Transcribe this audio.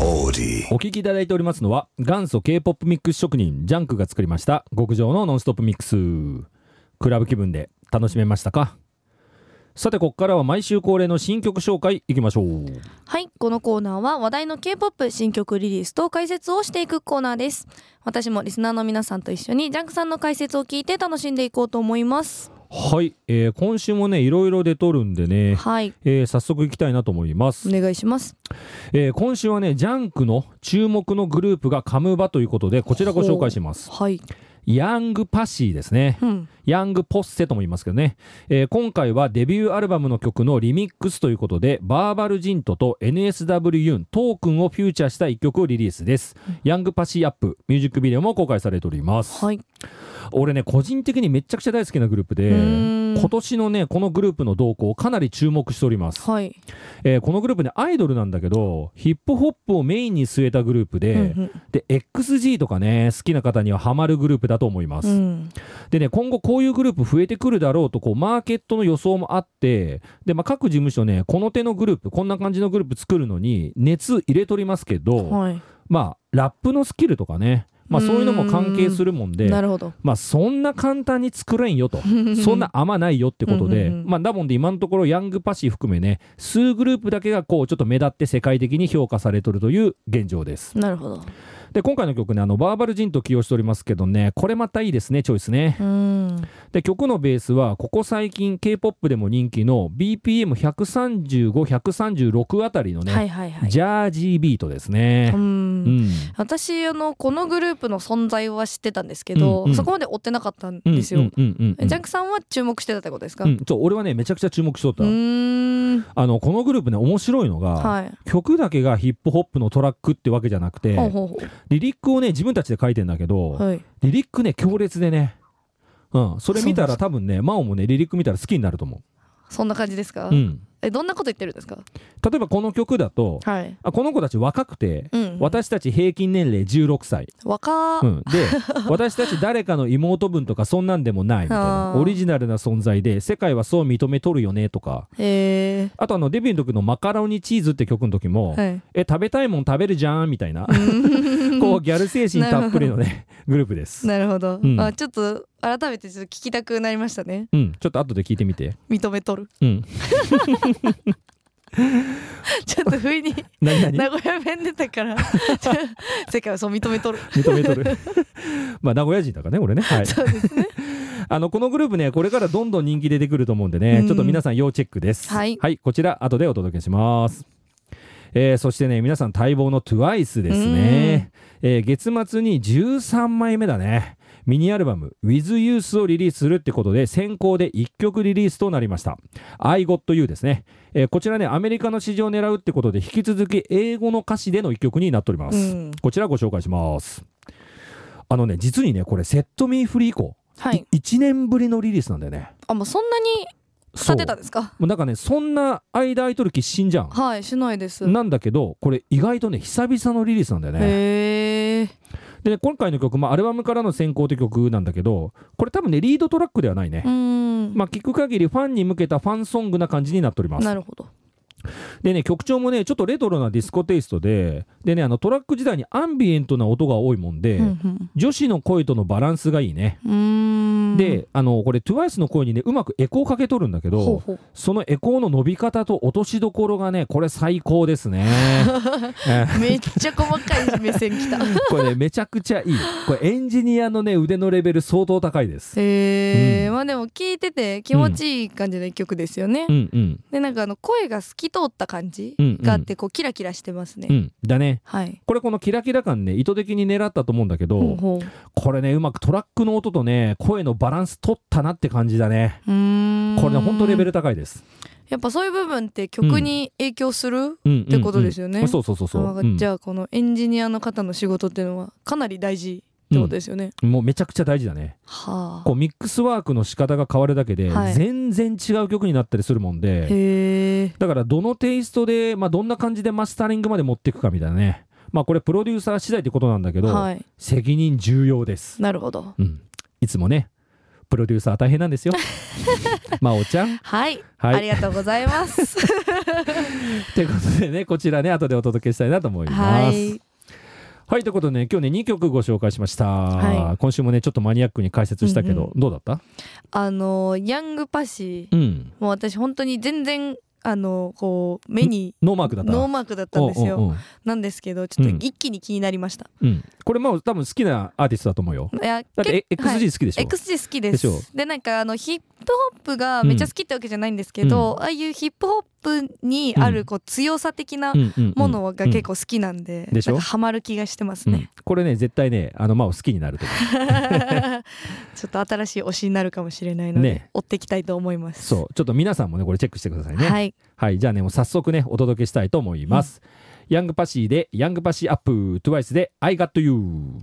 お聞きいただいておりますのは元祖 K-POP ミックス職人ジャンクが作りました極上のノンストップミックスクラブ気分で楽しめましたか？さてここからは毎週恒例の新曲紹介いきましょう。はいこのコーナーは話題の K-POP 新曲リリースと解説をしていくコーナーです。私もリスナーの皆さんと一緒にジャンクさんの解説を聞いて楽しんでいこうと思いますはい、えー今週もねいろいろ出とるんでね、はい。えー早速いきたいなと思います。お、願いします。えー今週はねジャンクの注目のグループがカムバということでこちらご紹介します。はい YOUNG POSSE ですね。うん。ヤングポッセとも言いますけどね、えー今回はデビューアルバムの曲のリミックスということでバーバルジントと NSW ユントークンをフューチャーした一曲をリリースです、 YOUNG POSSE UP ミュージックビデオも公開されております、はい。俺ね個人的にめっちゃくちゃ大好きなグループで今年のねこのグループの動向をかなり注目しております、はい。えーこのグループねアイドルなんだけどヒップホップをメインに据えたグループで、うんうん。で XG とかね好きな方にはハマるグループだと思います、うん。でね、今後こういうグループ増えてくるだろうと、こう、マーケットの予想もあって、で、まあ、各事務所ね、この手のグループ、こんな感じのグループ作るのに、熱入れとりますけど、はい。まあ、ラップのスキルとかね、まあ、そういうのも関係するもんで、なるほど。まあ、そんな簡単に作れんよと、そんな甘ないよってことで、まあ、だもんで今のところ、ヤングパシー含めね、数グループだけがこう、ちょっと目立って世界的に評価されとるという現状です。なるほど。で、今回の曲ね、あの、バーバルジンと起用しておりますけどね、これまたいいですね、チョイスね。うんで曲のベースはここ最近 K-POP でも人気の BPM135136 あたりのね、はいはいはい。ジャージービートですね。う。うん。ん私あのこのグループの存在は知ってたんですけど、うんうん。そこまで追ってなかったんうんですよ、ジャンクさんは注目してたってことですか、うん。そう俺はねめちゃくちゃ注目しとった、あのこのグループね面白いのが、はい。曲だけがヒップホップのトラックってわけじゃなくてリリックをね自分たちで書いてんだけど、うはい。リリックね強烈でねうん、それ見たら多分ね真央もねリリック見たら好きになると思そんな感じですか、う、うん、えどんなこと言ってるんですか？例えばこの曲だとはい。あこの子たち若くて、うん私たち平均年齢16歳。若ー、うん、で 私たち誰かの妹分とかそんなんでもないみたいな。オリジナルな存在で世界はそう認めとるよねとか。へあとあのデビューの時の「マカロニチーズ」って曲の時も「えはい。え食べたいもん食べるじゃん」みたいな。こうギャル精神たっぷりのね グループです。なるほど、うんあちょっと改めてちょっと聞きたくなりましたねうん、ちょっと後で聞いてみて。認めとるうん。ちょっと不意に名古屋弁出たから 世界はそう認めとる認めとる。まあ名古屋人だからね、俺ね。はい。そうですねあの、このグループね、これからどんどん人気出てくると思うんでね、うんちょっと皆さん要チェックです。はいこちら、後でお届けします。えーそしてね、皆さん待望の TWICE ですね。えー月末に13枚目だね。ミニアルバム With Youth をリリースするってことで先行で1曲リリースとなりました。I Got You ですね、えーこちらねアメリカの市場を狙うってことで引き続き英語の歌詞での1曲になっております、うん。こちらご紹介します。あのね実にねこれセットミーフリー以降、はい。1年ぶりのリリースなんだよね。あもうそんなに立てたんですか？もうなんかねそんな間空いとる気しんじゃん。はいしないです。なんだけどこれ意外とね久々のリリースなんだよね。へえ。今回の曲、まあ、アルバムからの先行って曲なんだけどこれ多分ねリードトラックではないね、うん。まあ聞く限りファンに向けたファンソングな感じになっております。なるほど。でね曲調もねちょっとレトロなディスコテイストででねあのトラック自体にアンビエントな音が多いもんで、うん女子の声とのバランスがいいね、うんであのこれ TWICE の声にねうまくエコーかけとるんだけどそのエコーの伸び方と落としどころがねこれ最高ですね。え めっちゃ細かい目線きた。これねめちゃくちゃいい。これエンジニアのね腕のレベル相当高いです。へえ、うん。まあでも聞いてて気持ちいい感じの一曲ですよね、うん。うん。でなんかあの声が透き通った感じうん。うんがあってこうキラキラしてますね、うん。だね。はい。これこのキラキラ感ね意図的に狙ったと思うんだけど、これねうまくトラックの音とね声のバランス取ったなって感じだね。これねほんとレベル高いです。やっぱそういう部分って曲に影響する、うんうんってことですよね。うんそうそうそうそう、あうん。じゃあこのエンジニアの方の仕事っていうのはかなり大事ってことですよね、もうめちゃくちゃ大事だね。はあ。こうミックスワークの仕方が変わるだけで、はい。全然違う曲になったりするもんでだからどのテイストで、まあ、どんな感じでマスタリングまで持っていくかみたいなね。まあこれプロデューサー次第ってことなんだけど、はい。責任重要です、なるほど。うん、いつもねプロデューサー大変なんですよ。まおちゃん。はい、はい。ありがとうございます。ということでねこちらね後でお届けしたいなと思います。はい。はい、ということでね、今日ね、2曲ご紹介しました。はい。今週もね、ちょっとマニアックに解説したけど、うんどうだった？あのヤングパシうん。ーもう私本当に全然あのこう目にノーマークだった。ノーマークだったんですよ、うんうなんですけどちょっとうん。一気に気になりました、うん。これ、まあ、多分好きなアーティストだと思うよ。いやだって、XG 好きでしょ、XG 好きででしょ？すでなんかあのヒップホップがめっちゃ好きってわけじゃないんですけど、ああいうヒップホップにあるこう強さ的なものが結構好きなんで、でしょ？ハマる気がしてますうん。ね、これね、絶対ね、あの、まあ、好きになると思 ちょっと新しい推しになるかもしれないので、ね。追っていきたいと思います。う。そう、ちょっと皆さんもね、これチェックしてくださいね。はいはい、じゃあね、もう早速ね、お届けしたいと思います。ヤングパシーで、ヤングパシーアップ、トゥワイスで、I got you。